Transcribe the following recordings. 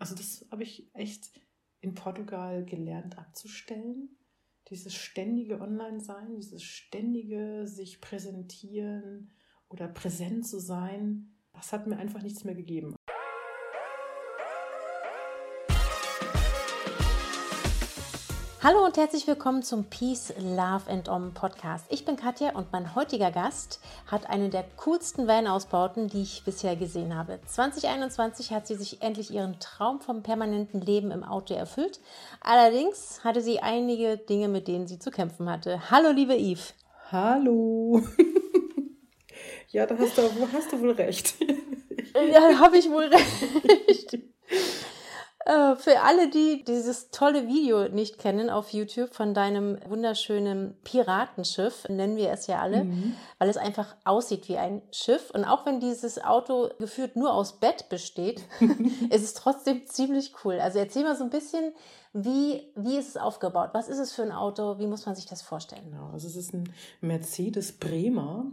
Also das habe ich echt in Portugal gelernt abzustellen. Dieses ständige Online-Sein, dieses ständige sich präsentieren oder präsent zu sein, das hat mir einfach nichts mehr gegeben. Hallo und herzlich willkommen zum Peace, Love and Om Podcast. Ich bin Katja und mein heutiger Gast hat eine der coolsten Van-Ausbauten, die ich bisher gesehen habe. 2021 hat sie sich endlich ihren Traum vom permanenten Leben im Auto erfüllt. Allerdings hatte sie einige Dinge, mit denen sie zu kämpfen hatte. Hallo, liebe Yves. Hallo. ja, da hast du, hast du wohl recht. ja, habe ich wohl recht. Äh, für alle, die dieses tolle Video nicht kennen auf YouTube von deinem wunderschönen Piratenschiff, nennen wir es ja alle, mhm. weil es einfach aussieht wie ein Schiff. Und auch wenn dieses Auto geführt nur aus Bett besteht, ist es trotzdem ziemlich cool. Also erzähl mal so ein bisschen, wie, wie ist es aufgebaut? Was ist es für ein Auto? Wie muss man sich das vorstellen? Genau, also es ist ein Mercedes Bremer,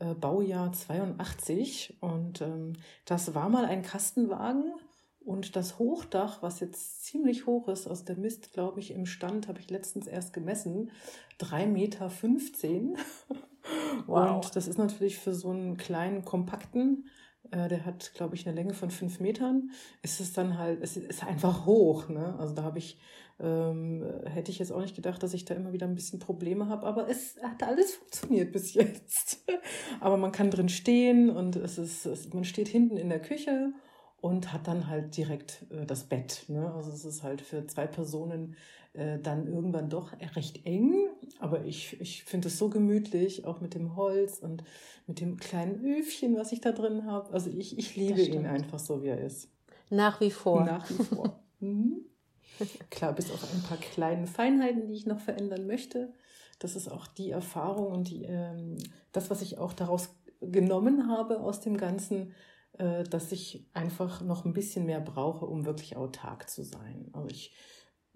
äh, Baujahr 82. Und ähm, das war mal ein Kastenwagen und das Hochdach, was jetzt ziemlich hoch ist, aus der Mist, glaube ich, im Stand, habe ich letztens erst gemessen, 3,15 Meter. Wow. Und das ist natürlich für so einen kleinen, kompakten, äh, der hat, glaube ich, eine Länge von fünf Metern, ist es dann halt, es ist einfach hoch. Ne? Also da habe ich, ähm, hätte ich jetzt auch nicht gedacht, dass ich da immer wieder ein bisschen Probleme habe, aber es hat alles funktioniert bis jetzt. aber man kann drin stehen und es ist, es, man steht hinten in der Küche und hat dann halt direkt äh, das Bett. Ne? Also es ist halt für zwei Personen äh, dann irgendwann doch recht eng, aber ich, ich finde es so gemütlich, auch mit dem Holz und mit dem kleinen Öfchen, was ich da drin habe. Also ich, ich liebe ihn einfach so, wie er ist. Nach wie vor. Nach wie vor. mhm. Klar, bis auf ein paar kleine Feinheiten, die ich noch verändern möchte. Das ist auch die Erfahrung und die, ähm, das, was ich auch daraus genommen habe aus dem Ganzen, dass ich einfach noch ein bisschen mehr brauche, um wirklich autark zu sein. Also ich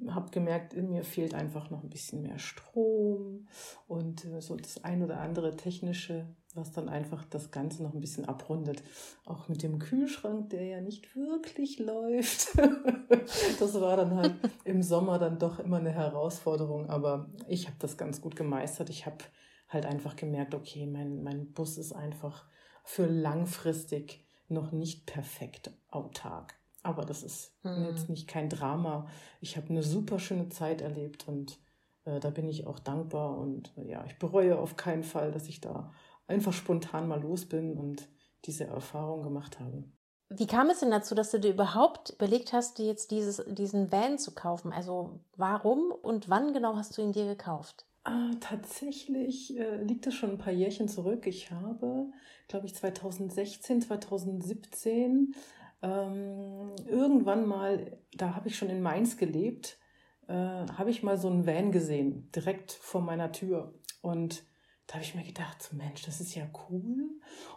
habe gemerkt, in mir fehlt einfach noch ein bisschen mehr Strom und äh, so das ein oder andere technische, was dann einfach das Ganze noch ein bisschen abrundet. Auch mit dem Kühlschrank, der ja nicht wirklich läuft. das war dann halt im Sommer dann doch immer eine Herausforderung, aber ich habe das ganz gut gemeistert. Ich habe halt einfach gemerkt, okay, mein, mein Bus ist einfach für langfristig noch nicht perfekt autark. Aber das ist mhm. jetzt nicht kein Drama. Ich habe eine super schöne Zeit erlebt und äh, da bin ich auch dankbar und äh, ja, ich bereue auf keinen Fall, dass ich da einfach spontan mal los bin und diese Erfahrung gemacht habe. Wie kam es denn dazu, dass du dir überhaupt überlegt hast, dir jetzt dieses, diesen Van zu kaufen? Also warum und wann genau hast du ihn dir gekauft? Ah, tatsächlich äh, liegt das schon ein paar Jährchen zurück. Ich habe, glaube ich, 2016, 2017 ähm, irgendwann mal, da habe ich schon in Mainz gelebt, äh, habe ich mal so einen Van gesehen, direkt vor meiner Tür. Und da habe ich mir gedacht, Mensch, das ist ja cool.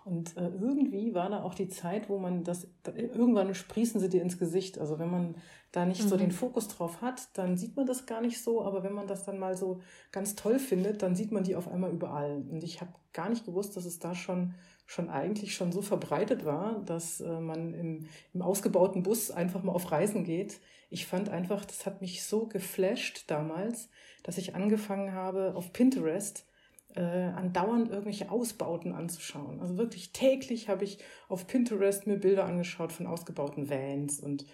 Und äh, irgendwie war da auch die Zeit, wo man das, da, irgendwann sprießen sie dir ins Gesicht. Also wenn man da nicht mhm. so den Fokus drauf hat, dann sieht man das gar nicht so. Aber wenn man das dann mal so ganz toll findet, dann sieht man die auf einmal überall. Und ich habe gar nicht gewusst, dass es da schon, schon eigentlich schon so verbreitet war, dass äh, man im, im ausgebauten Bus einfach mal auf Reisen geht. Ich fand einfach, das hat mich so geflasht damals, dass ich angefangen habe, auf Pinterest äh, andauernd irgendwelche Ausbauten anzuschauen. Also wirklich täglich habe ich auf Pinterest mir Bilder angeschaut von ausgebauten Vans und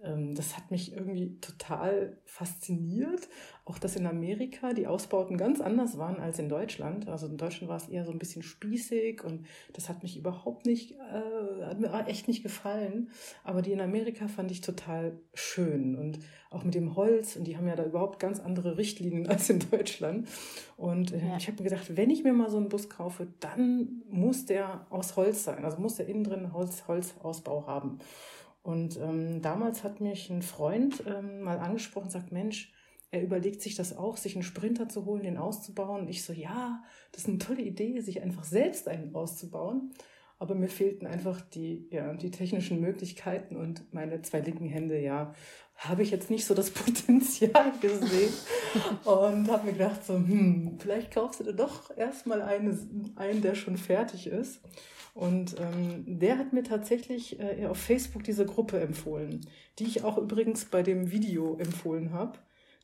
das hat mich irgendwie total fasziniert. Auch dass in Amerika die Ausbauten ganz anders waren als in Deutschland. Also in Deutschland war es eher so ein bisschen spießig und das hat mich überhaupt nicht, äh, hat mir echt nicht gefallen. Aber die in Amerika fand ich total schön und auch mit dem Holz und die haben ja da überhaupt ganz andere Richtlinien als in Deutschland. Und äh, ja. ich habe mir gedacht, wenn ich mir mal so einen Bus kaufe, dann muss der aus Holz sein. Also muss der innen drin Holz, Holzausbau haben. Und ähm, damals hat mich ein Freund ähm, mal angesprochen, sagt, Mensch, er überlegt sich das auch, sich einen Sprinter zu holen, den auszubauen. Und ich so, ja, das ist eine tolle Idee, sich einfach selbst einen auszubauen. Aber mir fehlten einfach die, ja, die technischen Möglichkeiten und meine zwei linken Hände, ja, habe ich jetzt nicht so das Potenzial gesehen. und habe mir gedacht, so, hm, vielleicht kaufst du dir doch erstmal einen, einen, der schon fertig ist. Und ähm, der hat mir tatsächlich äh, auf Facebook diese Gruppe empfohlen, die ich auch übrigens bei dem Video empfohlen habe.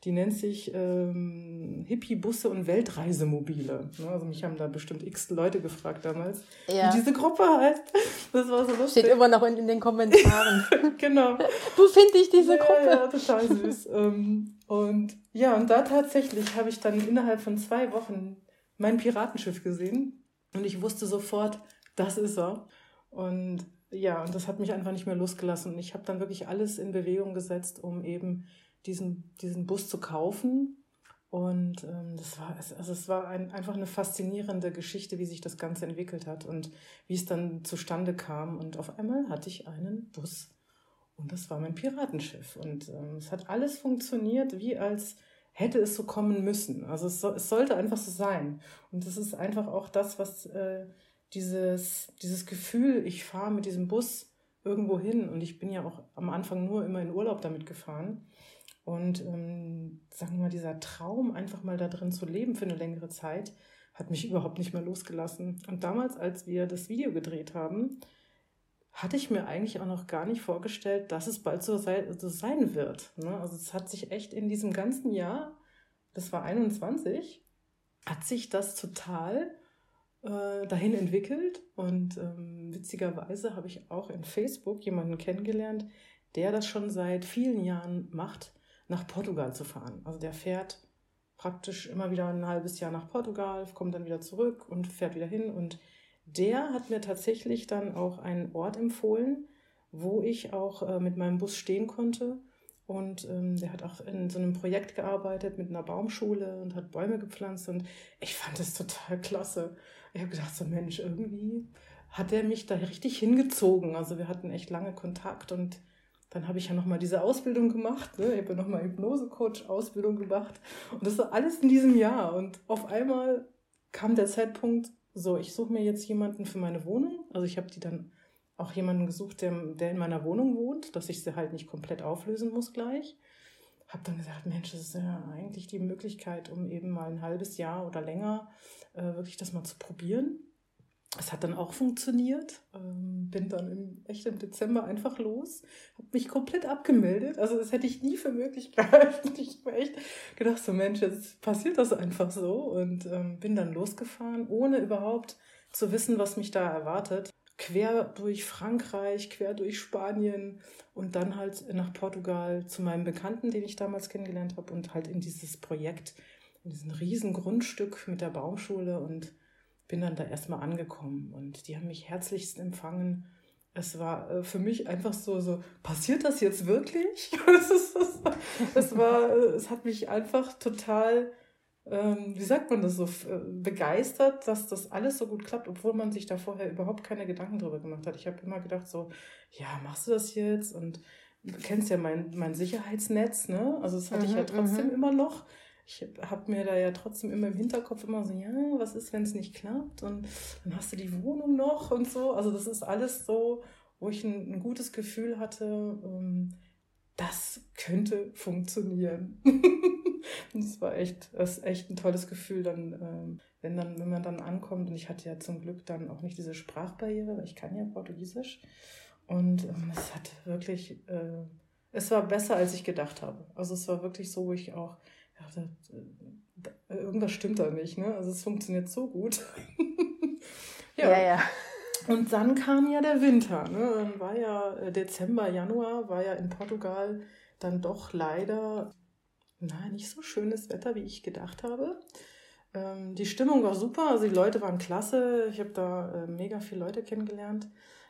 Die nennt sich ähm, Hippie-Busse und Weltreisemobile. Ne, also mich haben da bestimmt x Leute gefragt damals, ja. wie diese Gruppe heißt. Das war so lustig. Steht immer noch in, in den Kommentaren. genau. Wo finde ich diese Gruppe? Ja, total süß. Ähm, und ja, und da tatsächlich habe ich dann innerhalb von zwei Wochen mein Piratenschiff gesehen. Und ich wusste sofort, das ist er. Und ja, und das hat mich einfach nicht mehr losgelassen. Und ich habe dann wirklich alles in Bewegung gesetzt, um eben diesen, diesen Bus zu kaufen. Und ähm, das war, also es war ein, einfach eine faszinierende Geschichte, wie sich das Ganze entwickelt hat und wie es dann zustande kam. Und auf einmal hatte ich einen Bus. Und das war mein Piratenschiff. Und ähm, es hat alles funktioniert, wie als hätte es so kommen müssen. Also es, so, es sollte einfach so sein. Und das ist einfach auch das, was äh, dieses, dieses Gefühl, ich fahre mit diesem Bus irgendwo hin und ich bin ja auch am Anfang nur immer in Urlaub damit gefahren. Und ähm, sagen wir mal, dieser Traum, einfach mal da drin zu leben für eine längere Zeit, hat mich überhaupt nicht mehr losgelassen. Und damals, als wir das Video gedreht haben, hatte ich mir eigentlich auch noch gar nicht vorgestellt, dass es bald so, sei, so sein wird. Ne? Also es hat sich echt in diesem ganzen Jahr, das war 21, hat sich das total äh, dahin entwickelt. Und ähm, witzigerweise habe ich auch in Facebook jemanden kennengelernt, der das schon seit vielen Jahren macht, nach Portugal zu fahren. Also der fährt praktisch immer wieder ein halbes Jahr nach Portugal, kommt dann wieder zurück und fährt wieder hin. Und der hat mir tatsächlich dann auch einen Ort empfohlen, wo ich auch äh, mit meinem Bus stehen konnte. Und ähm, der hat auch in so einem Projekt gearbeitet mit einer Baumschule und hat Bäume gepflanzt. Und ich fand das total klasse ich habe gedacht, so Mensch, irgendwie hat er mich da richtig hingezogen. Also wir hatten echt lange Kontakt und dann habe ich ja nochmal diese Ausbildung gemacht. Ne? Ich habe ja nochmal Hypnose-Coach-Ausbildung gemacht. Und das war alles in diesem Jahr. Und auf einmal kam der Zeitpunkt, so, ich suche mir jetzt jemanden für meine Wohnung. Also ich habe die dann auch jemanden gesucht, der, der in meiner Wohnung wohnt, dass ich sie halt nicht komplett auflösen muss gleich. Habe dann gesagt, Mensch, das ist ja eigentlich die Möglichkeit, um eben mal ein halbes Jahr oder länger äh, wirklich das mal zu probieren. Es hat dann auch funktioniert. Ähm, bin dann im, echt im Dezember einfach los, habe mich komplett abgemeldet. Also das hätte ich nie für möglich gehalten. Ich habe echt gedacht, so Mensch, jetzt passiert das einfach so und ähm, bin dann losgefahren, ohne überhaupt zu wissen, was mich da erwartet. Quer durch Frankreich, quer durch Spanien und dann halt nach Portugal zu meinem Bekannten, den ich damals kennengelernt habe und halt in dieses Projekt in diesem riesen Grundstück mit der Baumschule und bin dann da erstmal angekommen und die haben mich herzlichst empfangen. Es war äh, für mich einfach so, so, passiert das jetzt wirklich? es war, äh, es hat mich einfach total, ähm, wie sagt man das so, äh, begeistert, dass das alles so gut klappt, obwohl man sich da vorher überhaupt keine Gedanken drüber gemacht hat. Ich habe immer gedacht so, ja, machst du das jetzt? Und du kennst ja mein, mein Sicherheitsnetz, ne? Also das hatte ich ja mhm, trotzdem mhm. immer noch ich habe mir da ja trotzdem immer im Hinterkopf immer so, ja, was ist, wenn es nicht klappt? Und dann hast du die Wohnung noch und so. Also das ist alles so, wo ich ein, ein gutes Gefühl hatte, ähm, das könnte funktionieren. es war echt, das ist echt ein tolles Gefühl, dann, ähm, wenn dann, wenn man dann ankommt. Und ich hatte ja zum Glück dann auch nicht diese Sprachbarriere, weil ich kann ja Portugiesisch. Und ähm, es hat wirklich, äh, es war besser, als ich gedacht habe. Also es war wirklich so, wo ich auch ja, da, da, irgendwas stimmt da nicht, ne? Also es funktioniert so gut. ja. ja, ja. Und dann kam ja der Winter. Ne? Dann war ja äh, Dezember, Januar, war ja in Portugal dann doch leider na, nicht so schönes Wetter, wie ich gedacht habe. Ähm, die Stimmung war super, also die Leute waren klasse. Ich habe da äh, mega viele Leute kennengelernt.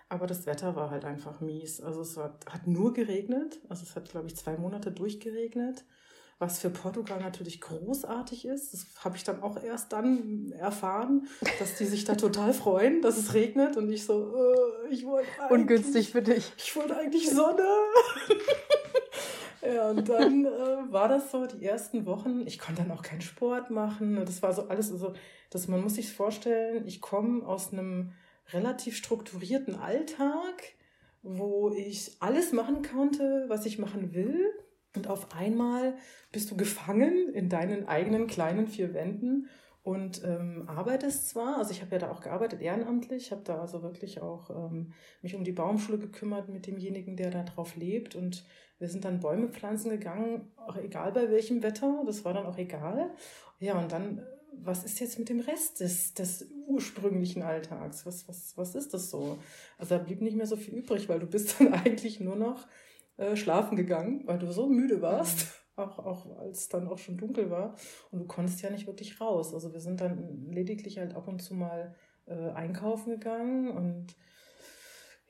Aber das Wetter war halt einfach mies. Also es war, hat nur geregnet. Also es hat, glaube ich, zwei Monate durchgeregnet was für Portugal natürlich großartig ist. Das habe ich dann auch erst dann erfahren, dass die sich da total freuen, dass es regnet und ich so, äh, ich wollte ungünstig für dich. Ich wollte eigentlich Sonne. ja, und dann äh, war das so die ersten Wochen. Ich konnte dann auch keinen Sport machen. Das war so alles, also das man muss sich vorstellen. Ich komme aus einem relativ strukturierten Alltag, wo ich alles machen konnte, was ich machen will und auf einmal bist du gefangen in deinen eigenen kleinen vier Wänden und ähm, arbeitest zwar, also ich habe ja da auch gearbeitet ehrenamtlich, habe da also wirklich auch ähm, mich um die Baumschule gekümmert mit demjenigen, der da drauf lebt und wir sind dann Bäume pflanzen gegangen, auch egal bei welchem Wetter, das war dann auch egal. Ja, und dann, was ist jetzt mit dem Rest des, des ursprünglichen Alltags? Was, was, was ist das so? Also da blieb nicht mehr so viel übrig, weil du bist dann eigentlich nur noch äh, schlafen gegangen, weil du so müde warst, mhm. auch, auch als dann auch schon dunkel war. Und du konntest ja nicht wirklich raus. Also wir sind dann lediglich halt ab und zu mal äh, einkaufen gegangen und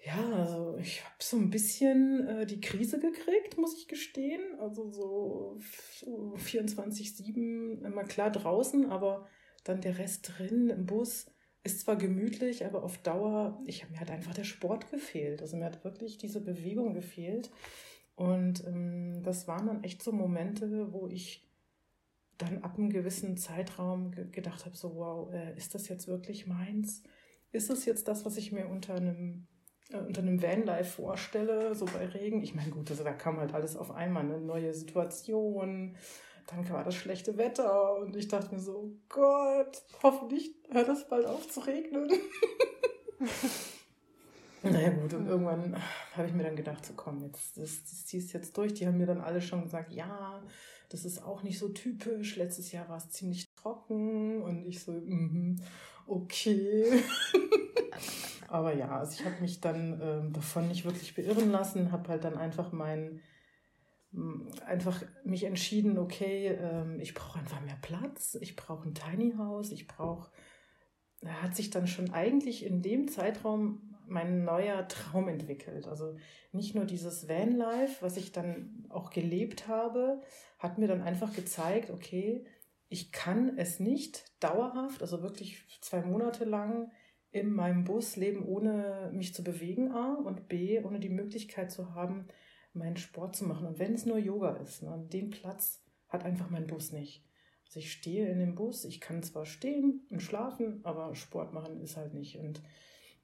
ja, also ich habe so ein bisschen äh, die Krise gekriegt, muss ich gestehen. Also so 24-7 immer klar draußen, aber dann der Rest drin im Bus ist zwar gemütlich, aber auf Dauer, ich habe mir halt einfach der Sport gefehlt. Also mir hat wirklich diese Bewegung gefehlt. Und ähm, das waren dann echt so Momente, wo ich dann ab einem gewissen Zeitraum ge gedacht habe, so wow, äh, ist das jetzt wirklich meins? Ist es jetzt das, was ich mir unter einem äh, unter einem Vanlife vorstelle, so bei Regen? Ich meine, gut, also da kam halt alles auf einmal, eine neue Situation, dann war das schlechte Wetter und ich dachte mir so, oh Gott, hoffentlich hört das bald auf zu regnen. naja gut, und irgendwann habe ich mir dann gedacht, so komm, jetzt, das, das ziehst jetzt durch. Die haben mir dann alle schon gesagt, ja, das ist auch nicht so typisch. Letztes Jahr war es ziemlich trocken und ich so, mm, okay. Aber ja, also ich habe mich dann ähm, davon nicht wirklich beirren lassen, habe halt dann einfach meinen einfach mich entschieden, okay, ähm, ich brauche einfach mehr Platz, ich brauche ein Tiny House, ich brauche, da hat sich dann schon eigentlich in dem Zeitraum mein neuer Traum entwickelt. Also nicht nur dieses Vanlife, was ich dann auch gelebt habe, hat mir dann einfach gezeigt, okay, ich kann es nicht dauerhaft, also wirklich zwei Monate lang in meinem Bus leben, ohne mich zu bewegen, A, und B, ohne die Möglichkeit zu haben, meinen Sport zu machen. Und wenn es nur Yoga ist, ne, den Platz hat einfach mein Bus nicht. Also ich stehe in dem Bus, ich kann zwar stehen und schlafen, aber Sport machen ist halt nicht. Und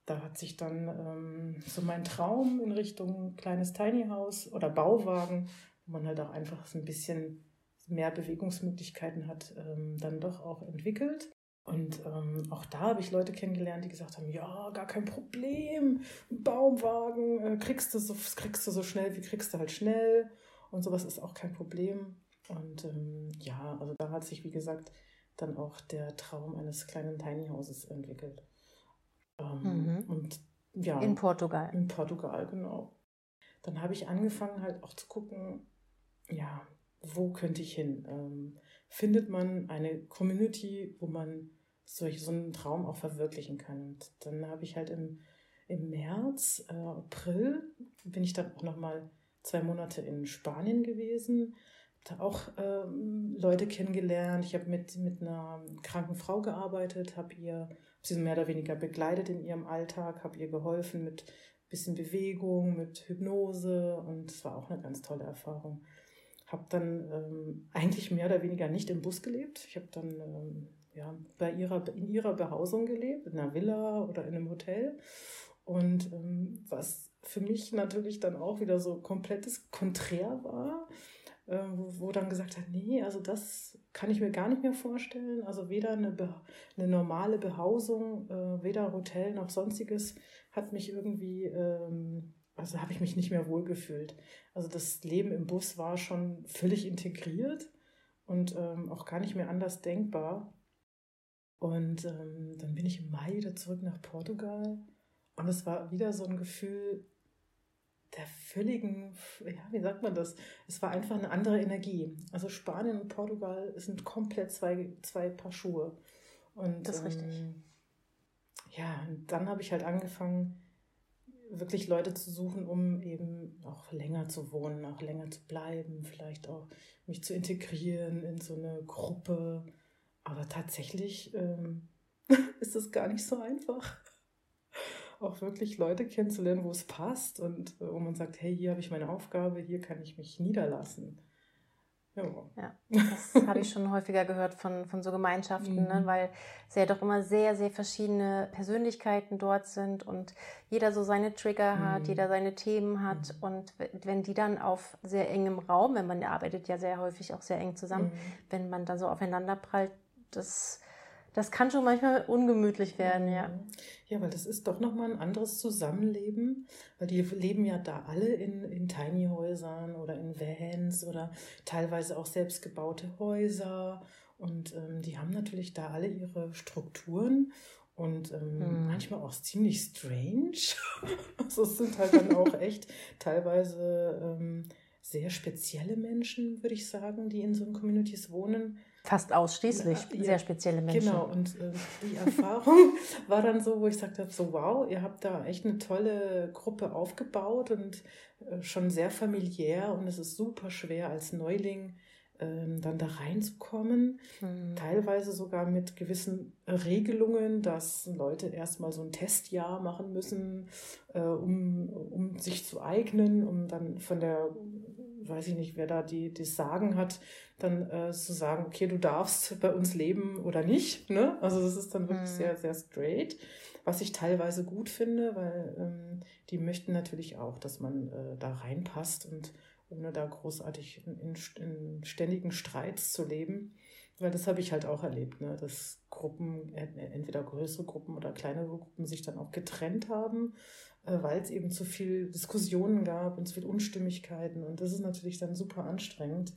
da hat sich dann ähm, so mein Traum in Richtung kleines Tiny House oder Bauwagen, wo man halt auch einfach so ein bisschen mehr Bewegungsmöglichkeiten hat, ähm, dann doch auch entwickelt. Und ähm, auch da habe ich Leute kennengelernt, die gesagt haben, ja, gar kein Problem, Baumwagen, äh, kriegst, du so, kriegst du so schnell, wie kriegst du halt schnell und sowas ist auch kein Problem. Und ähm, ja, also da hat sich, wie gesagt, dann auch der Traum eines kleinen Tiny Houses entwickelt. Ähm, mhm. Und ja. In Portugal. In Portugal, genau. Dann habe ich angefangen halt auch zu gucken, ja, wo könnte ich hin? Ähm, findet man eine Community, wo man solch, so einen Traum auch verwirklichen kann. Und dann habe ich halt im, im März, äh, April, bin ich dann auch nochmal zwei Monate in Spanien gewesen, da auch ähm, Leute kennengelernt. Ich habe mit, mit einer kranken Frau gearbeitet, habe ihr, hab sie mehr oder weniger begleitet in ihrem Alltag, habe ihr geholfen mit bisschen Bewegung, mit Hypnose und es war auch eine ganz tolle Erfahrung habe dann ähm, eigentlich mehr oder weniger nicht im Bus gelebt. Ich habe dann ähm, ja, bei ihrer, in ihrer Behausung gelebt, in einer Villa oder in einem Hotel. Und ähm, was für mich natürlich dann auch wieder so komplettes Konträr war, äh, wo, wo, dann gesagt hat, nee, also das kann ich mir gar nicht mehr vorstellen. Also weder eine, eine normale Behausung, äh, weder Hotel noch sonstiges hat mich irgendwie ähm, also habe ich mich nicht mehr wohlgefühlt. Also das Leben im Bus war schon völlig integriert und ähm, auch gar nicht mehr anders denkbar. Und ähm, dann bin ich im Mai wieder zurück nach Portugal Und es war wieder so ein Gefühl der völligen, ja, wie sagt man das? Es war einfach eine andere Energie. Also Spanien und Portugal sind komplett zwei, zwei Paar Schuhe. Und, das ist richtig. Ähm, ja, und dann habe ich halt angefangen, wirklich Leute zu suchen, um eben auch länger zu wohnen, auch länger zu bleiben, vielleicht auch mich zu integrieren in so eine Gruppe. Aber tatsächlich ähm, ist es gar nicht so einfach, auch wirklich Leute kennenzulernen, wo es passt und äh, wo man sagt, hey, hier habe ich meine Aufgabe, hier kann ich mich niederlassen. Ja. ja, das habe ich schon häufiger gehört von, von so Gemeinschaften, ne? mhm. ne? weil es ja doch immer sehr, sehr verschiedene Persönlichkeiten dort sind und jeder so seine Trigger mhm. hat, jeder seine Themen hat. Mhm. Und wenn die dann auf sehr engem Raum, wenn man arbeitet ja sehr häufig auch sehr eng zusammen, mhm. wenn man da so aufeinander prallt, das das kann schon manchmal ungemütlich werden, ja. Ja, weil das ist doch nochmal ein anderes Zusammenleben, weil die leben ja da alle in, in Tiny-Häusern oder in Vans oder teilweise auch selbstgebaute Häuser und ähm, die haben natürlich da alle ihre Strukturen und ähm, mhm. manchmal auch ziemlich strange. also es sind halt dann auch echt teilweise ähm, sehr spezielle Menschen, würde ich sagen, die in so Communities wohnen. Fast ausschließlich ja, sehr spezielle Menschen. Genau, und äh, die Erfahrung war dann so, wo ich sagte, so wow, ihr habt da echt eine tolle Gruppe aufgebaut und äh, schon sehr familiär und es ist super schwer als Neuling ähm, dann da reinzukommen. Mhm. Teilweise sogar mit gewissen Regelungen, dass Leute erstmal so ein Testjahr machen müssen, äh, um, um sich zu eignen, um dann von der weiß ich nicht, wer da die, das Sagen hat, dann äh, zu sagen, okay, du darfst bei uns leben oder nicht. Ne? Also das ist dann wirklich mhm. sehr, sehr straight, was ich teilweise gut finde, weil ähm, die möchten natürlich auch, dass man äh, da reinpasst und ohne da großartig in, in, in ständigen Streits zu leben. Weil das habe ich halt auch erlebt, ne? dass Gruppen, entweder größere Gruppen oder kleinere Gruppen sich dann auch getrennt haben, weil es eben zu viel Diskussionen gab und zu viel Unstimmigkeiten. Und das ist natürlich dann super anstrengend.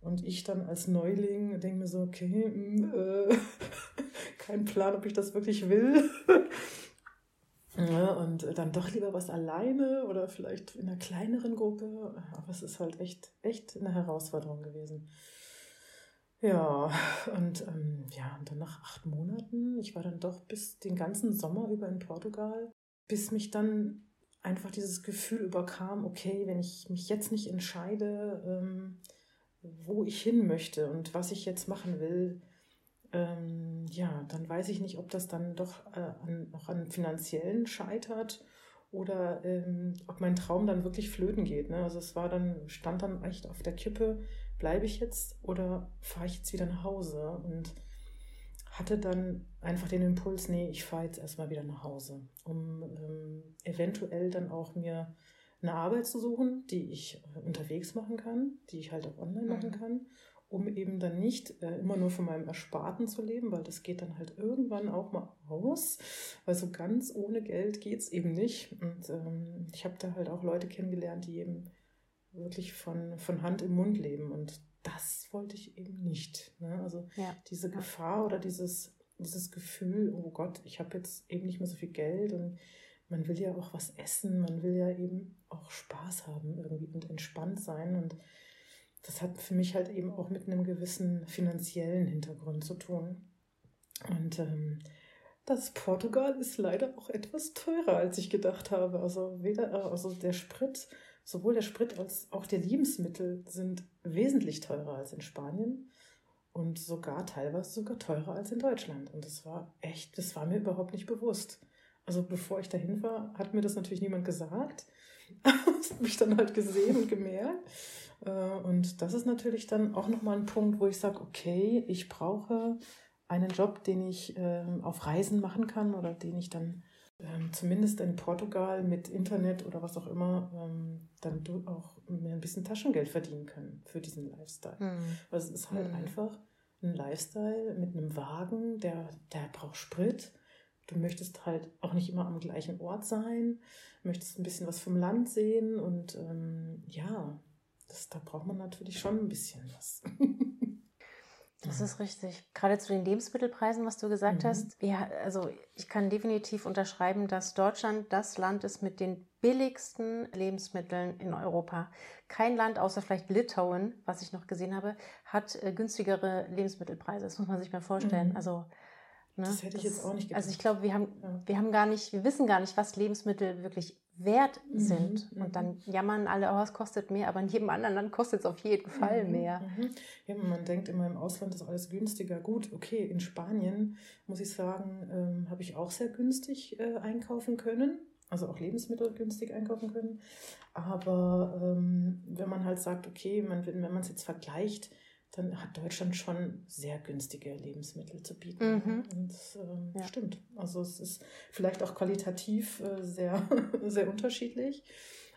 Und ich dann als Neuling denke mir so, okay, mh, hm, äh, kein Plan, ob ich das wirklich will. ja, und dann doch lieber was alleine oder vielleicht in einer kleineren Gruppe. Aber es ist halt echt, echt eine Herausforderung gewesen. Ja, und ähm, ja, und dann nach acht Monaten, ich war dann doch bis den ganzen Sommer über in Portugal, bis mich dann einfach dieses Gefühl überkam, okay, wenn ich mich jetzt nicht entscheide, ähm, wo ich hin möchte und was ich jetzt machen will, ähm, ja, dann weiß ich nicht, ob das dann doch äh, an, noch an finanziellen scheitert oder ähm, ob mein Traum dann wirklich flöten geht. Ne? Also es war dann, stand dann echt auf der Kippe, bleibe ich jetzt oder fahre ich jetzt wieder nach Hause? Und hatte dann einfach den Impuls, nee, ich fahre jetzt erstmal wieder nach Hause, um ähm, eventuell dann auch mir eine Arbeit zu suchen, die ich äh, unterwegs machen kann, die ich halt auch online machen mhm. kann, um eben dann nicht äh, immer nur von meinem Ersparten zu leben, weil das geht dann halt irgendwann auch mal aus, weil so ganz ohne Geld geht es eben nicht. Und ähm, ich habe da halt auch Leute kennengelernt, die eben wirklich von, von Hand im Mund leben und das wollte ich eben nicht. Ne? Also ja. diese Gefahr oder dieses, dieses Gefühl, oh Gott, ich habe jetzt eben nicht mehr so viel Geld und man will ja auch was essen, man will ja eben auch Spaß haben irgendwie und entspannt sein. Und das hat für mich halt eben auch mit einem gewissen finanziellen Hintergrund zu tun. Und ähm, das Portugal ist leider auch etwas teurer, als ich gedacht habe. Also weder, also der Sprit sowohl der Sprit als auch die Lebensmittel sind wesentlich teurer als in Spanien und sogar teilweise sogar teurer als in Deutschland. Und das war echt, das war mir überhaupt nicht bewusst. Also bevor ich dahin war, hat mir das natürlich niemand gesagt. das habe ich dann halt gesehen und gemerkt. Äh, und das ist natürlich dann auch nochmal ein Punkt, wo ich sage, okay, ich brauche einen Job, den ich ähm, auf Reisen machen kann oder den ich dann ähm, zumindest in Portugal mit Internet oder was auch immer ähm, dann auch mehr ein bisschen Taschengeld verdienen können für diesen Lifestyle. Mhm. Also es ist halt mhm. einfach ein Lifestyle mit einem Wagen, der, der braucht Sprit. Du möchtest halt auch nicht immer am gleichen Ort sein, möchtest ein bisschen was vom Land sehen und ähm, ja, das, da braucht man natürlich schon ein bisschen was. Das ist richtig. Gerade zu den Lebensmittelpreisen, was du gesagt mhm. hast. Ja, also ich kann definitiv unterschreiben, dass Deutschland das Land ist mit den billigsten Lebensmitteln in Europa. Kein Land außer vielleicht Litauen, was ich noch gesehen habe, hat äh, günstigere Lebensmittelpreise. Das muss man sich mal vorstellen. Mhm. Also Ne? Das hätte ich das, jetzt auch nicht gedacht. Also ich glaube, wir haben, ja. wir haben gar nicht, wir wissen gar nicht, was Lebensmittel wirklich wert mhm, sind. Mhm. Und dann jammern alle, oh, es kostet mehr, aber in jedem anderen Land kostet es auf jeden Fall mhm. mehr. Mhm. Ja, man denkt immer, im Ausland ist alles günstiger. Gut, okay, in Spanien, muss ich sagen, ähm, habe ich auch sehr günstig äh, einkaufen können. Also auch Lebensmittel günstig einkaufen können. Aber ähm, wenn man halt sagt, okay, man, wenn man es jetzt vergleicht, dann hat Deutschland schon sehr günstige Lebensmittel zu bieten. Mhm. Und das ähm, ja. stimmt. Also es ist vielleicht auch qualitativ äh, sehr, sehr unterschiedlich.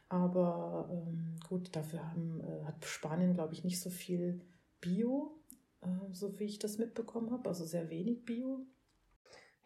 Aber ähm, gut, dafür haben, äh, hat Spanien, glaube ich, nicht so viel Bio, äh, so wie ich das mitbekommen habe. Also sehr wenig Bio.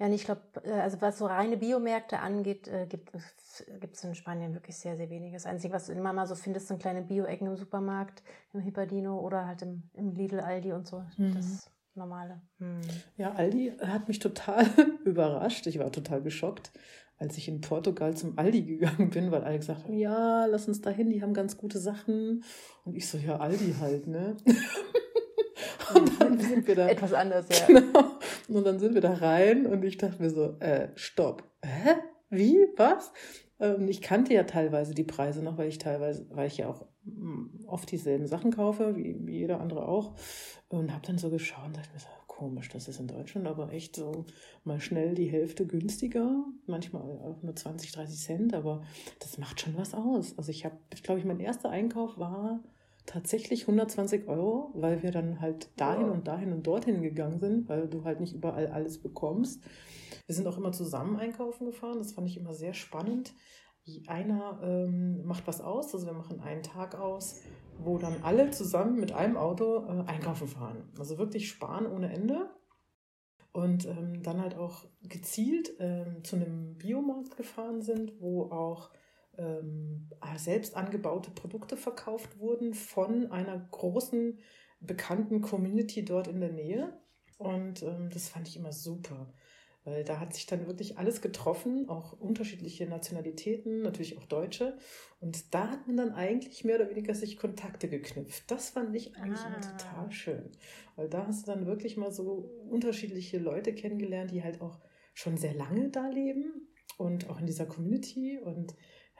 Ja, und ich glaube, äh, also was so reine Biomärkte angeht, äh, gibt es in Spanien wirklich sehr, sehr wenig. Das Einzige, was du immer mal so findest, sind kleine Bio-Ecken im Supermarkt, im Hippardino oder halt im, im Lidl, Aldi und so. Mhm. Das Normale. Mhm. Ja, Aldi hat mich total überrascht. Ich war total geschockt, als ich in Portugal zum Aldi gegangen bin, weil alle gesagt haben, ja, lass uns dahin, die haben ganz gute Sachen. Und ich so, ja, Aldi halt, ne? Und dann sind wir da. Etwas anders, ja. Genau. Und dann sind wir da rein und ich dachte mir so, äh, stopp. Hä? Wie? Was? Ähm, ich kannte ja teilweise die Preise noch, weil ich teilweise, weil ich ja auch mm, oft dieselben Sachen kaufe, wie, jeder andere auch. Und habe dann so geschaut und dachte mir so, komisch, das ist in Deutschland aber echt so mal schnell die Hälfte günstiger, manchmal auch nur 20, 30 Cent, aber das macht schon was aus. Also ich habe, ich glaube, ich mein erster Einkauf war tatsächlich 120 Euro, weil wir dann halt dahin wow. und dahin und dorthin gegangen sind, weil du halt nicht überall alles bekommst. Wir sind auch immer zusammen einkaufen gefahren, das fand ich immer sehr spannend. Einer ähm, macht was aus, also wir machen einen Tag aus, wo dann alle zusammen mit einem Auto äh, einkaufen fahren. Also wirklich sparen ohne Ende. Und ähm, dann halt auch gezielt ähm, zu einem Biomarkt gefahren sind, wo auch ähm, selbst angebaute Produkte verkauft wurden von einer großen bekannten Community dort in der Nähe. Und ähm, das fand ich immer super, weil da hat sich dann wirklich alles getroffen, auch unterschiedliche Nationalitäten, natürlich auch Deutsche. Und da hat man dann eigentlich mehr oder weniger sich Kontakte geknüpft. Das fand ich eigentlich ah. immer total schön, weil da hast du dann wirklich mal so unterschiedliche Leute kennengelernt, die halt auch schon sehr lange da leben und auch in dieser Community und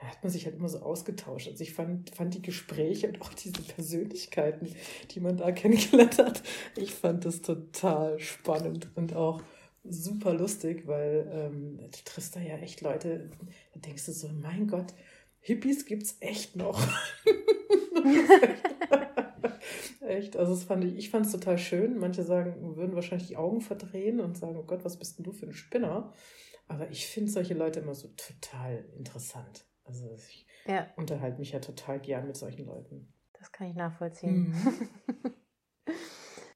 hat man sich halt immer so ausgetauscht. Also ich fand, fand die Gespräche und auch diese Persönlichkeiten, die man da kennengelernt hat, ich fand das total spannend und auch super lustig, weil ähm, du triffst da ja echt Leute, da denkst du so, mein Gott, Hippies gibt's echt noch. echt, also das fand ich, ich fand es total schön. Manche sagen, würden wahrscheinlich die Augen verdrehen und sagen, oh Gott, was bist denn du für ein Spinner? Aber ich finde solche Leute immer so total interessant. Also ich ja. unterhalte mich ja total gern mit solchen Leuten. Das kann ich nachvollziehen. Mhm.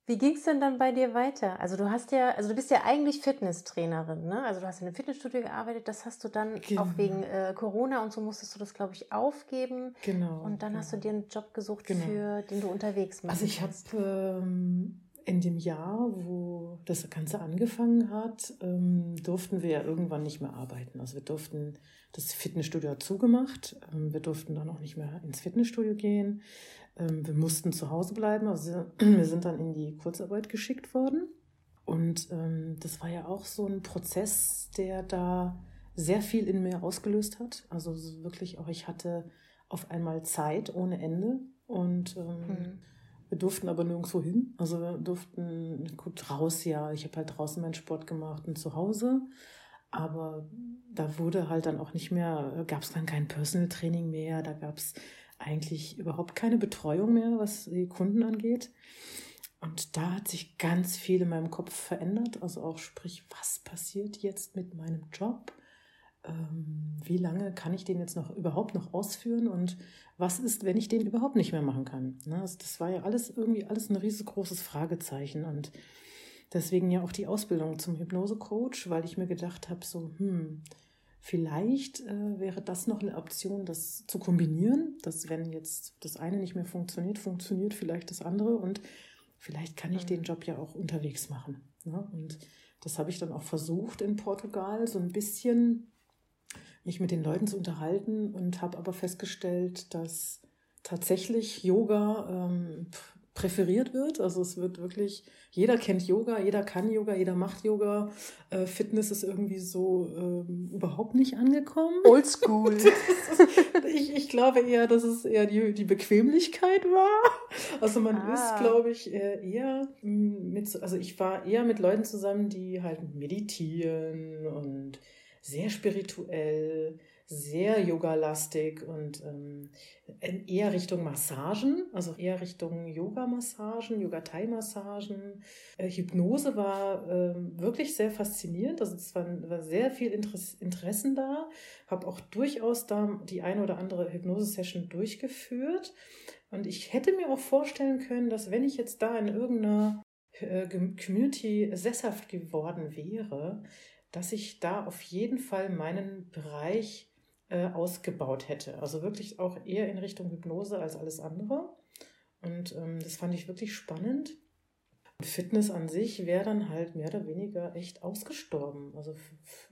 Wie ging es denn dann bei dir weiter? Also du hast ja, also du bist ja eigentlich Fitnesstrainerin, ne? Also du hast in einem Fitnessstudio gearbeitet, das hast du dann genau. auch wegen äh, Corona und so musstest du das, glaube ich, aufgeben. Genau. Und dann genau. hast du dir einen Job gesucht, genau. für den du unterwegs bist. Also ich habe ähm, in dem Jahr, wo das Ganze angefangen hat, ähm, durften wir ja irgendwann nicht mehr arbeiten. Also wir durften, das Fitnessstudio hat zugemacht, ähm, wir durften dann auch nicht mehr ins Fitnessstudio gehen. Ähm, wir mussten zu Hause bleiben, also wir sind dann in die Kurzarbeit geschickt worden. Und das war ja auch so ein Prozess, der da sehr viel in mir ausgelöst hat. Also wirklich auch, ich hatte auf einmal Zeit ohne Ende und mhm wir durften aber nirgendwo hin. Also wir durften gut raus, ja. Ich habe halt draußen meinen Sport gemacht und zu Hause. Aber da wurde halt dann auch nicht mehr, gab es dann kein Personal Training mehr, da gab es eigentlich überhaupt keine Betreuung mehr, was die Kunden angeht. Und da hat sich ganz viel in meinem Kopf verändert. Also auch sprich, was passiert jetzt mit meinem Job? Ähm, wie lange kann ich den jetzt noch überhaupt noch ausführen und was ist, wenn ich den überhaupt nicht mehr machen kann? Ne? Das war ja alles irgendwie alles ein riesengroßes Fragezeichen und deswegen ja auch die Ausbildung zum Hypnosecoach, weil ich mir gedacht habe, so, hm, vielleicht äh, wäre das noch eine Option, das zu kombinieren, dass wenn jetzt das eine nicht mehr funktioniert, funktioniert vielleicht das andere und vielleicht kann ich mhm. den Job ja auch unterwegs machen. Ne? Und das habe ich dann auch versucht in Portugal, so ein bisschen mich mit den Leuten zu unterhalten und habe aber festgestellt, dass tatsächlich Yoga ähm, präferiert wird. Also es wird wirklich, jeder kennt Yoga, jeder kann Yoga, jeder macht Yoga. Äh, Fitness ist irgendwie so ähm, überhaupt nicht angekommen. Oldschool. ich, ich glaube eher, dass es eher die, die Bequemlichkeit war. Also man ah. ist, glaube ich, eher mit, also ich war eher mit Leuten zusammen, die halt meditieren und sehr spirituell sehr yogalastig und ähm, eher Richtung Massagen, also eher Richtung Yoga-Massagen, Yoga-Thai-Massagen. Äh, Hypnose war äh, wirklich sehr faszinierend, also es war, war sehr viel Interess Interessen da, habe auch durchaus da die eine oder andere Hypnose-Session durchgeführt. Und ich hätte mir auch vorstellen können, dass wenn ich jetzt da in irgendeiner äh, Community sesshaft geworden wäre, dass ich da auf jeden Fall meinen Bereich äh, ausgebaut hätte. Also wirklich auch eher in Richtung Hypnose als alles andere. Und ähm, das fand ich wirklich spannend. Fitness an sich wäre dann halt mehr oder weniger echt ausgestorben. Also,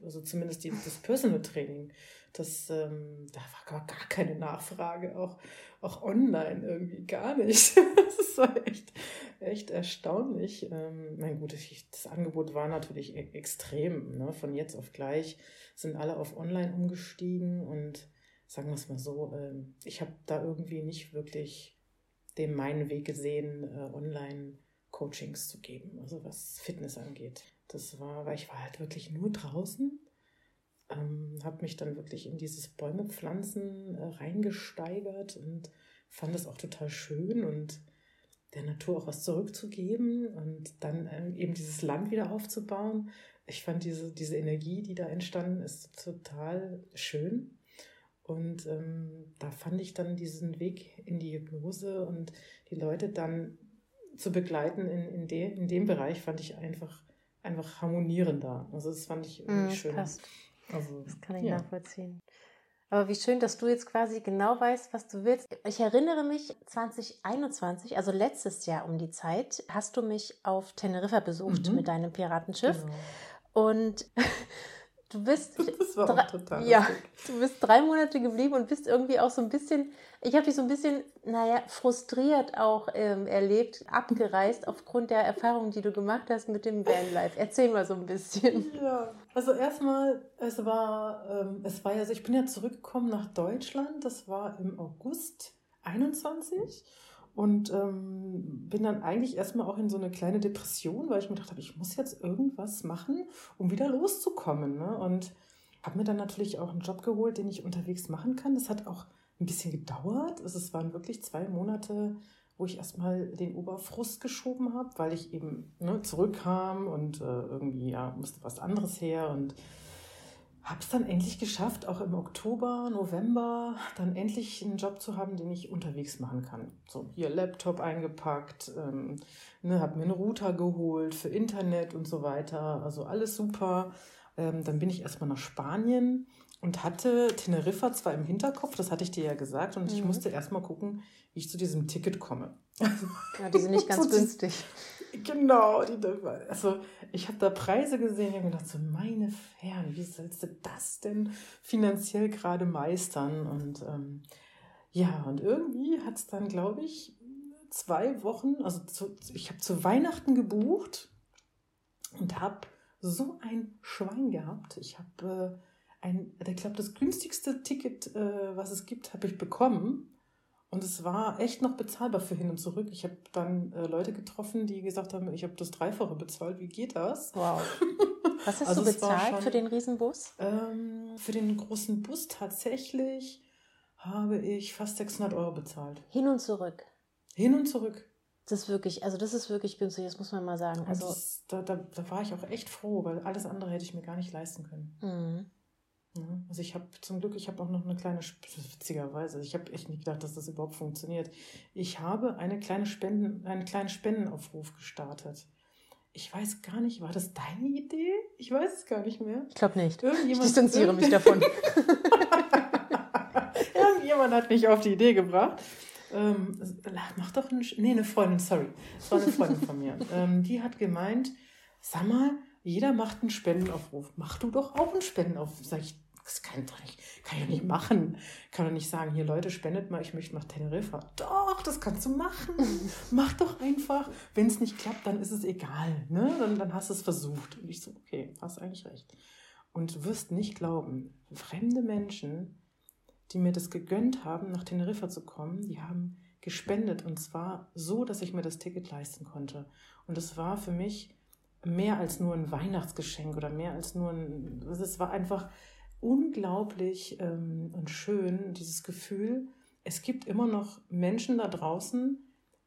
also zumindest die, das Personal Training. Das, ähm, da war gar, keine Nachfrage, auch, auch online irgendwie gar nicht. das war echt, echt erstaunlich. Ähm, mein gut, das Angebot war natürlich e extrem. Ne? Von jetzt auf gleich sind alle auf online umgestiegen und sagen wir es mal so, ähm, ich habe da irgendwie nicht wirklich den meinen Weg gesehen, äh, online Coachings zu geben, also was Fitness angeht. Das war, weil ich war halt wirklich nur draußen, ähm, habe mich dann wirklich in dieses Bäumepflanzen äh, reingesteigert und fand es auch total schön und der Natur auch was zurückzugeben und dann ähm, eben dieses Land wieder aufzubauen. Ich fand diese, diese Energie, die da entstanden ist, total schön. Und ähm, da fand ich dann diesen Weg in die Hypnose und die Leute dann zu begleiten in, in, de, in dem Bereich fand ich einfach, einfach harmonierender. Also das fand ich irgendwie mm, schön. Passt. Also, das kann ich ja. nachvollziehen. Aber wie schön, dass du jetzt quasi genau weißt, was du willst. Ich erinnere mich, 2021, also letztes Jahr um die Zeit, hast du mich auf Teneriffa besucht mhm. mit deinem Piratenschiff. Genau. Und Du bist, total ja, du bist drei Monate geblieben und bist irgendwie auch so ein bisschen, ich habe dich so ein bisschen, naja, frustriert auch ähm, erlebt, abgereist aufgrund der Erfahrungen, die du gemacht hast mit dem Vanlife. Erzähl mal so ein bisschen. Ja, also erstmal, es war, ähm, es war ja, also ich bin ja zurückgekommen nach Deutschland, das war im August 21 und ähm, bin dann eigentlich erstmal auch in so eine kleine Depression, weil ich mir gedacht habe, ich muss jetzt irgendwas machen, um wieder loszukommen. Ne? Und habe mir dann natürlich auch einen Job geholt, den ich unterwegs machen kann. Das hat auch ein bisschen gedauert. Also es waren wirklich zwei Monate, wo ich erstmal den Oberfrust geschoben habe, weil ich eben ne, zurückkam und äh, irgendwie ja, musste was anderes her und habe es dann endlich geschafft, auch im Oktober, November, dann endlich einen Job zu haben, den ich unterwegs machen kann. So, hier Laptop eingepackt, ähm, ne, habe mir einen Router geholt für Internet und so weiter. Also alles super. Ähm, dann bin ich erstmal nach Spanien und hatte Teneriffa zwar im Hinterkopf, das hatte ich dir ja gesagt, und mhm. ich musste erstmal gucken, wie ich zu diesem Ticket komme. Ja, die sind nicht ganz günstig. Genau, die, also ich habe da Preise gesehen und habe gedacht, so meine Fern, wie sollst du das denn finanziell gerade meistern? Und ähm, ja, und irgendwie hat es dann, glaube ich, zwei Wochen, also zu, ich habe zu Weihnachten gebucht und habe so ein Schwein gehabt. Ich habe äh, ein, ich glaube, das günstigste Ticket, äh, was es gibt, habe ich bekommen. Und es war echt noch bezahlbar für hin und zurück. Ich habe dann äh, Leute getroffen, die gesagt haben, ich habe das Dreifache bezahlt. Wie geht das? Wow. Was hast also du bezahlt schon, für den Riesenbus? Ähm, für den großen Bus tatsächlich habe ich fast 600 Euro bezahlt. Hin und zurück. Hin und zurück. Das ist wirklich, also das ist wirklich günstig, das muss man mal sagen. Also das, da, da, da, war ich auch echt froh, weil alles andere hätte ich mir gar nicht leisten können. Mhm. Also ich habe zum Glück, ich habe auch noch eine kleine, witzigerweise, ich habe echt nicht gedacht, dass das überhaupt funktioniert. Ich habe eine kleine Spenden, einen kleinen Spendenaufruf gestartet. Ich weiß gar nicht, war das deine Idee? Ich weiß es gar nicht mehr. Ich glaube nicht. ich distanziere mich davon. Irgendjemand hat mich auf die Idee gebracht. ähm, mach doch ein, nee, eine Freundin, sorry, das war eine Freundin von mir. Ähm, die hat gemeint, sag mal, jeder macht einen Spendenaufruf. Mach du doch auch einen Spendenaufruf. Sag ich, das kann, doch nicht, kann ich nicht machen. Kann doch nicht sagen, hier Leute, spendet mal, ich möchte nach Teneriffa. Doch, das kannst du machen. Mach doch einfach. Wenn es nicht klappt, dann ist es egal. Ne? Dann, dann hast du es versucht. Und ich so, okay, hast eigentlich recht. Und du wirst nicht glauben, fremde Menschen, die mir das gegönnt haben, nach Teneriffa zu kommen, die haben gespendet. Und zwar so, dass ich mir das Ticket leisten konnte. Und es war für mich mehr als nur ein Weihnachtsgeschenk oder mehr als nur ein, es war einfach unglaublich ähm, und schön, dieses Gefühl, es gibt immer noch Menschen da draußen,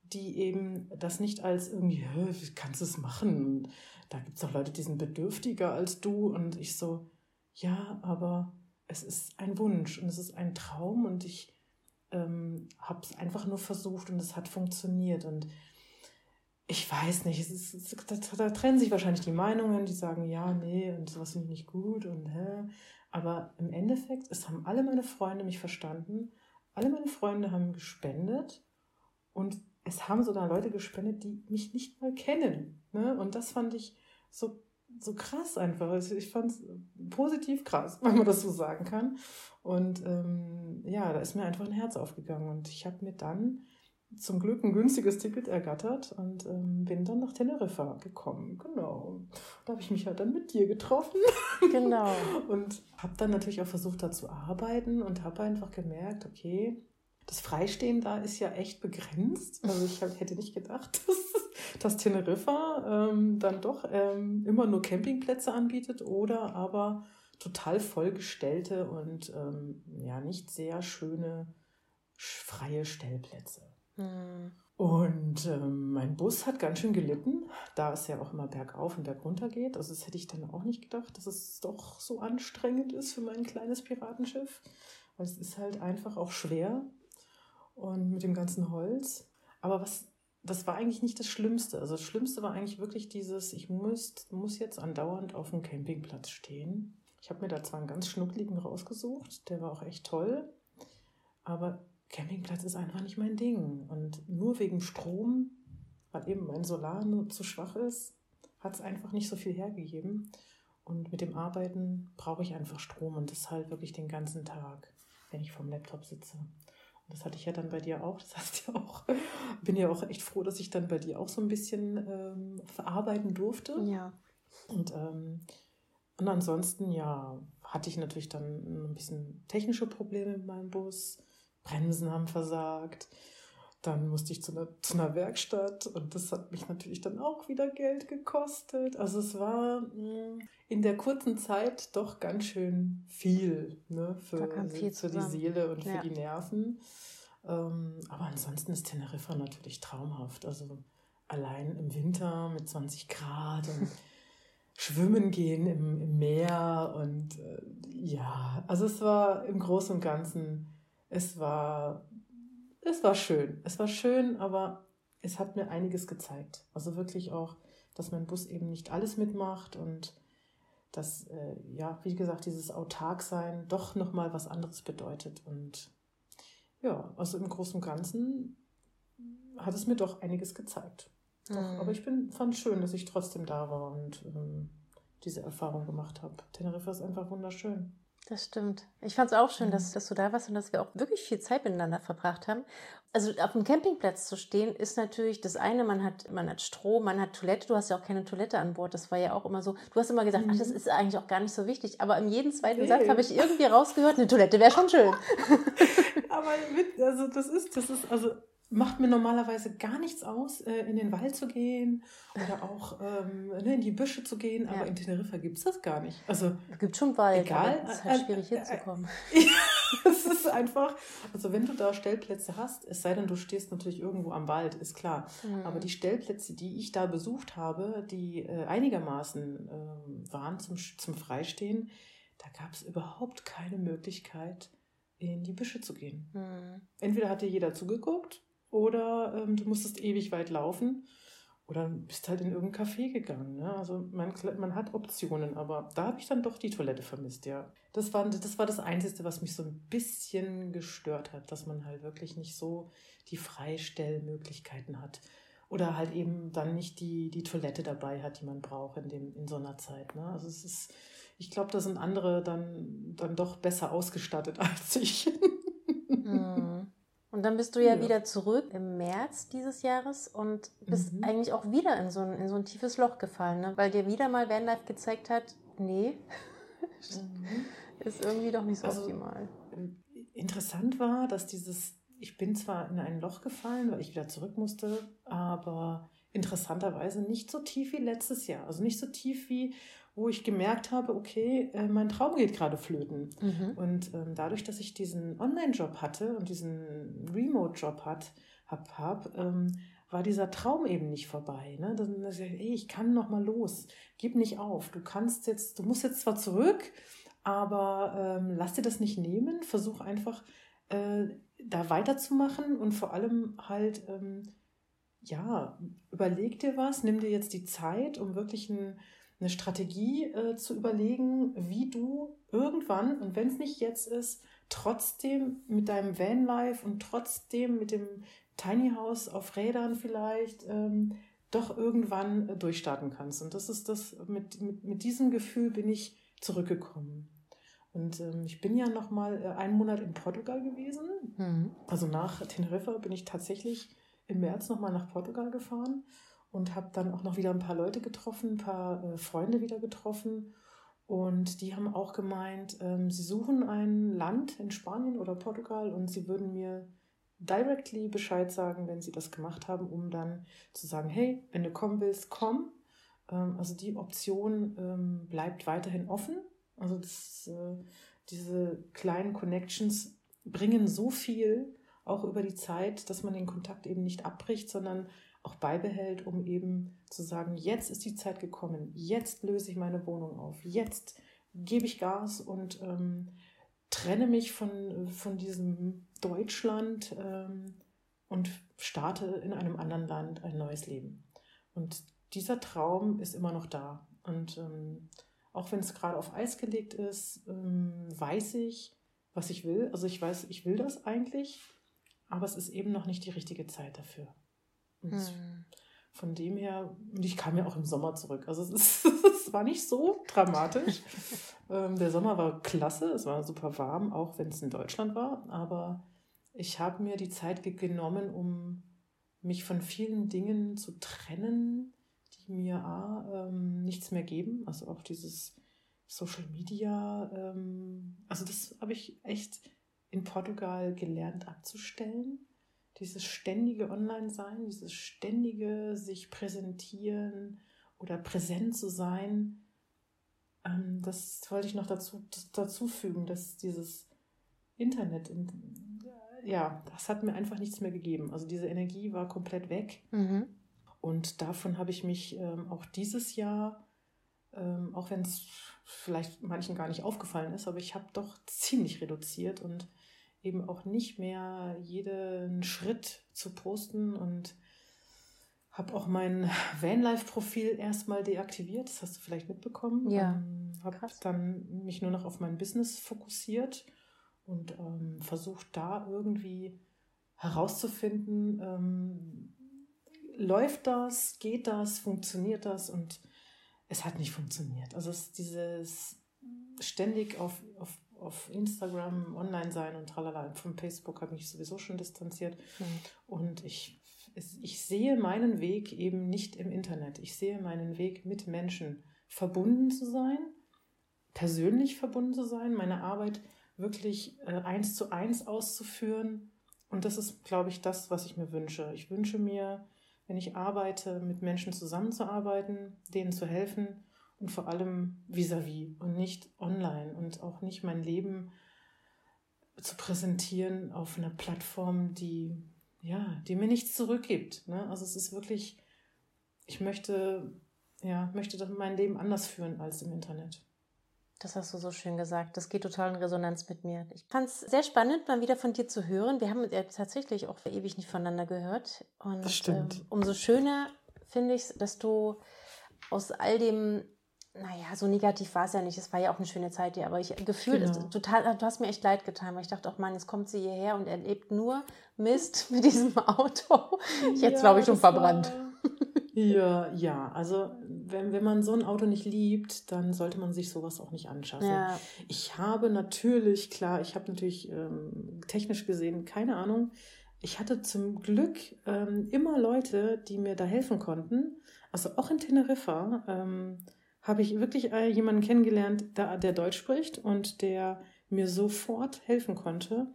die eben das nicht als irgendwie, wie kannst du es machen? Da gibt es auch Leute, die sind bedürftiger als du. Und ich so, ja, aber es ist ein Wunsch und es ist ein Traum und ich ähm, habe es einfach nur versucht und es hat funktioniert. Und ich weiß nicht, es ist, es, da, da, trennen sich wahrscheinlich die Meinungen, die sagen, ja, nee, und sowas finde ich nicht gut und hä. Aber im Endeffekt, es haben alle meine Freunde mich verstanden, alle meine Freunde haben gespendet und es haben sogar Leute gespendet, die mich nicht mal kennen. Ne? Und das fand ich so, so krass einfach. Ich fand es positiv krass, wenn man das so sagen kann. Und ähm, ja, da ist mir einfach ein Herz aufgegangen. Und ich habe mir dann zum Glück ein günstiges Ticket ergattert und ähm, bin dann nach Teneriffa gekommen. Genau. Da habe ich mich halt dann mit dir getroffen. Genau. und habe dann natürlich auch versucht, da zu arbeiten und habe einfach gemerkt, okay, das Freistehen da ist ja echt begrenzt. Also ich hätte nicht gedacht, dass, dass Teneriffa ähm, dann doch ähm, immer nur Campingplätze anbietet oder aber total vollgestellte und ähm, ja nicht sehr schöne freie Stellplätze. Mhm. Und ähm, mein Bus hat ganz schön gelitten, da es ja auch immer bergauf und bergunter geht. Also das hätte ich dann auch nicht gedacht, dass es doch so anstrengend ist für mein kleines Piratenschiff. Weil es ist halt einfach auch schwer und mit dem ganzen Holz. Aber was, das war eigentlich nicht das Schlimmste. Also das Schlimmste war eigentlich wirklich dieses, ich muss, muss jetzt andauernd auf dem Campingplatz stehen. Ich habe mir da zwar einen ganz schnuckligen rausgesucht, der war auch echt toll, aber Campingplatz ist einfach nicht mein Ding. Und nur wegen Strom, weil eben mein Solar nur zu schwach ist, hat es einfach nicht so viel hergegeben. Und mit dem Arbeiten brauche ich einfach Strom und das halt wirklich den ganzen Tag, wenn ich vom Laptop sitze. Und das hatte ich ja dann bei dir auch. Das heißt ja auch, bin ja auch echt froh, dass ich dann bei dir auch so ein bisschen ähm, verarbeiten durfte. Ja. Und, ähm, und ansonsten, ja, hatte ich natürlich dann ein bisschen technische Probleme mit meinem Bus. Bremsen haben versagt. Dann musste ich zu einer, zu einer Werkstatt und das hat mich natürlich dann auch wieder Geld gekostet. Also es war mh, mm, in der kurzen Zeit doch ganz schön viel ne, für, viel für die Seele und ja. für die Nerven. Ähm, aber ansonsten ist Teneriffa natürlich traumhaft. Also allein im Winter mit 20 Grad und schwimmen gehen im, im Meer und äh, ja, also es war im Großen und Ganzen es war, es war schön. Es war schön, aber es hat mir einiges gezeigt. Also wirklich auch, dass mein Bus eben nicht alles mitmacht und dass, äh, ja, wie gesagt, dieses Autarksein doch nochmal was anderes bedeutet. Und ja, also im Großen und Ganzen hat es mir doch einiges gezeigt. Doch, mhm. Aber ich bin, fand schön, dass ich trotzdem da war und ähm, diese Erfahrung gemacht habe. Teneriffa ist einfach wunderschön. Das stimmt. Ich fand es auch schön, dass, dass du da warst und dass wir auch wirklich viel Zeit miteinander verbracht haben. Also auf dem Campingplatz zu stehen, ist natürlich das eine, man hat, man hat Strom, man hat Toilette. Du hast ja auch keine Toilette an Bord. Das war ja auch immer so. Du hast immer gesagt, mhm. ach, das mhm. ist eigentlich auch gar nicht so wichtig. Aber in jedem zweiten okay. Satz habe ich irgendwie rausgehört, eine Toilette wäre schon schön. Aber mit, also das ist, das ist, also macht mir normalerweise gar nichts aus, äh, in den Wald zu gehen oder auch ähm, ne, in die Büsche zu gehen, ja. aber in Teneriffa gibt es das gar nicht. Also, es gibt schon Wald, egal, es ist halt äh, schwierig äh, hinzukommen. es ist einfach, also wenn du da Stellplätze hast, es sei denn, du stehst natürlich irgendwo am Wald, ist klar. Mhm. Aber die Stellplätze, die ich da besucht habe, die äh, einigermaßen äh, waren zum, zum Freistehen, da gab es überhaupt keine Möglichkeit, in die Büsche zu gehen. Mhm. Entweder hatte jeder zugeguckt oder ähm, du musstest ewig weit laufen. Oder bist halt in irgendein Café gegangen. Ne? Also man, man hat Optionen, aber da habe ich dann doch die Toilette vermisst, ja. Das war, das war das Einzige, was mich so ein bisschen gestört hat, dass man halt wirklich nicht so die Freistellmöglichkeiten hat. Oder halt eben dann nicht die, die Toilette dabei hat, die man braucht in, dem, in so einer Zeit. Ne? Also es ist, ich glaube, da sind andere dann, dann doch besser ausgestattet als ich. Hm. Und dann bist du ja, ja, wieder zurück im März dieses Jahres und bist mhm. eigentlich auch wieder in so, ein, in so ein tiefes Loch gefallen, ne? weil dir wieder mal Vanlife gezeigt hat, nee, mhm. ist irgendwie doch nicht so also, optimal. Interessant war, dass dieses, ich bin zwar in ein Loch gefallen, weil ich wieder zurück musste, aber interessanterweise nicht so tief wie letztes Jahr. Also nicht so tief wie wo ich gemerkt habe, okay, äh, mein Traum geht gerade flöten. Mhm. Und ähm, dadurch, dass ich diesen Online-Job hatte und diesen Remote-Job hat, hab, hab ähm, war dieser Traum eben nicht vorbei. Ne? Dann, dann ich, ey, ich kann noch mal los, gib nicht auf. Du kannst jetzt, du musst jetzt zwar zurück, aber ähm, lass dir das nicht nehmen. Versuch einfach äh, da weiterzumachen und vor allem halt ähm, ja, überleg dir was, nimm dir jetzt die Zeit, um wirklich ein eine Strategie äh, zu überlegen, wie du irgendwann, und wenn es nicht jetzt ist, trotzdem mit deinem Vanlife und trotzdem mit dem Tiny House auf Rädern vielleicht ähm, doch irgendwann äh, durchstarten kannst. Und das ist das, mit, mit, mit diesem Gefühl bin ich zurückgekommen. Und ähm, ich bin ja noch mal äh, einen Monat in Portugal gewesen. Mhm. Also nach Teneriffa bin ich tatsächlich im März noch mal nach Portugal gefahren und habe dann auch noch wieder ein paar Leute getroffen, ein paar äh, Freunde wieder getroffen. Und die haben auch gemeint, ähm, sie suchen ein Land in Spanien oder Portugal und sie würden mir directly Bescheid sagen, wenn sie das gemacht haben, um dann zu sagen, hey, wenn du kommen willst, komm. Ähm, also die Option ähm, bleibt weiterhin offen. Also das, äh, diese kleinen Connections bringen so viel, auch über die Zeit, dass man den Kontakt eben nicht abbricht, sondern auch beibehält, um eben zu sagen, jetzt ist die Zeit gekommen, jetzt löse ich meine Wohnung auf, jetzt gebe ich Gas und ähm, trenne mich von, von diesem Deutschland ähm, und starte in einem anderen Land ein neues Leben. Und dieser Traum ist immer noch da. Und ähm, auch wenn es gerade auf Eis gelegt ist, ähm, weiß ich, was ich will. Also ich weiß, ich will das eigentlich, aber es ist eben noch nicht die richtige Zeit dafür. Hm. Von dem her, und ich kam ja auch im Sommer zurück. Also es, ist, es war nicht so dramatisch. ähm, der Sommer war klasse, es war super warm, auch wenn es in Deutschland war. Aber ich habe mir die Zeit genommen, um mich von vielen Dingen zu trennen, die mir A, ähm, nichts mehr geben. Also auch dieses Social Media. Ähm, also das habe ich echt in Portugal gelernt abzustellen dieses ständige Online-Sein, dieses ständige sich präsentieren oder präsent zu sein, ähm, das wollte ich noch dazu, dazu fügen, dass dieses Internet, ja, das hat mir einfach nichts mehr gegeben. Also diese Energie war komplett weg. Mhm. Und davon habe ich mich ähm, auch dieses Jahr, ähm, auch wenn es vielleicht manchen gar nicht aufgefallen ist, aber ich habe doch ziemlich reduziert und eben auch nicht mehr jeden Schritt zu posten und habe auch mein Vanlife-Profil erstmal deaktiviert. Das hast du vielleicht mitbekommen. Ja. Ähm, habe dann mich nur noch auf mein Business fokussiert und ähm, versucht da irgendwie herauszufinden, ähm, läuft das, geht das, funktioniert das und es hat nicht funktioniert. Also es ist dieses ständig auf, auf auf Instagram online sein und tralala. Von Facebook habe ich mich sowieso schon distanziert. Mhm. Und ich, ich sehe meinen Weg eben nicht im Internet. Ich sehe meinen Weg mit Menschen verbunden zu sein, persönlich verbunden zu sein, meine Arbeit wirklich äh, eins zu eins auszuführen. Und das ist, glaube ich, das, was ich mir wünsche. Ich wünsche mir, wenn ich arbeite, mit Menschen zusammenzuarbeiten, denen zu helfen, und vor allem vis-à-vis -vis und nicht online und auch nicht mein Leben zu präsentieren auf einer Plattform, die ja, die mir nichts zurückgibt. Ne? Also es ist wirklich, ich möchte, ja, möchte mein Leben anders führen als im Internet. Das hast du so schön gesagt. Das geht total in Resonanz mit mir. Ich fand es sehr spannend, mal wieder von dir zu hören. Wir haben ja tatsächlich auch ewig nicht voneinander gehört. Und das stimmt. Ähm, umso schöner finde ich, dass du aus all dem naja, so negativ war es ja nicht. Es war ja auch eine schöne Zeit hier, aber ich gefühlt, genau. total, du hast mir echt leid getan, weil ich dachte, auch Mann, jetzt kommt sie hierher und erlebt nur Mist mit diesem Auto. Hätte es, glaube ich, schon verbrannt. War, ja, ja, also wenn, wenn man so ein Auto nicht liebt, dann sollte man sich sowas auch nicht anschaffen. Ja. Ich habe natürlich, klar, ich habe natürlich ähm, technisch gesehen keine Ahnung. Ich hatte zum Glück ähm, immer Leute, die mir da helfen konnten. Also auch in Teneriffa. Ähm, habe ich wirklich äh, jemanden kennengelernt, der, Deutsch spricht und der mir sofort helfen konnte.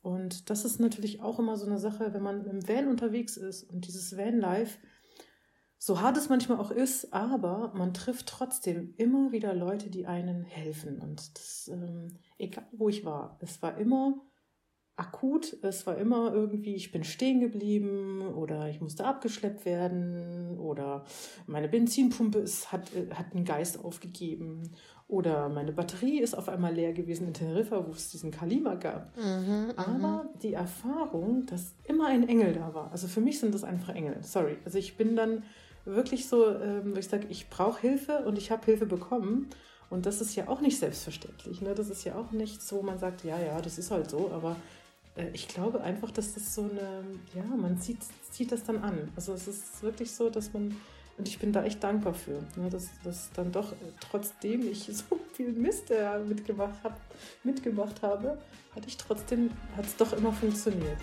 Und das ist natürlich auch immer so eine Sache, wenn man im Van unterwegs ist und dieses Van-Life, so hart es manchmal auch ist, aber man trifft trotzdem immer wieder Leute, die einen helfen. Und das, ähm, egal wo ich war, es war immer akut. Es war immer irgendwie, ich bin stehen geblieben oder ich musste abgeschleppt werden oder meine Benzinpumpe ist, hat, äh, hat einen Geist aufgegeben oder meine Batterie ist auf einmal leer gewesen in Teneriffa, wo es diesen Kalima gab. Mhm, mhm, Aber die Erfahrung, dass immer ein Engel da war, also für mich sind das einfach Engel, sorry. Also ich bin dann wirklich so, ähm, ich sage, ich brauche Hilfe und ich habe Hilfe bekommen. Und das ist ja auch nicht selbstverständlich. Ne? Das ist ja auch nichts, wo man sagt, ja, ja, das ist halt so, aber ich glaube einfach, dass das so eine, ja, man zieht, zieht das dann an. Also es ist wirklich so, dass man, und ich bin da echt dankbar für, ne, dass, dass dann doch, äh, trotzdem ich so viel Mist äh, mitgemacht, hab, mitgemacht habe, hatte ich trotzdem, hat es doch immer funktioniert.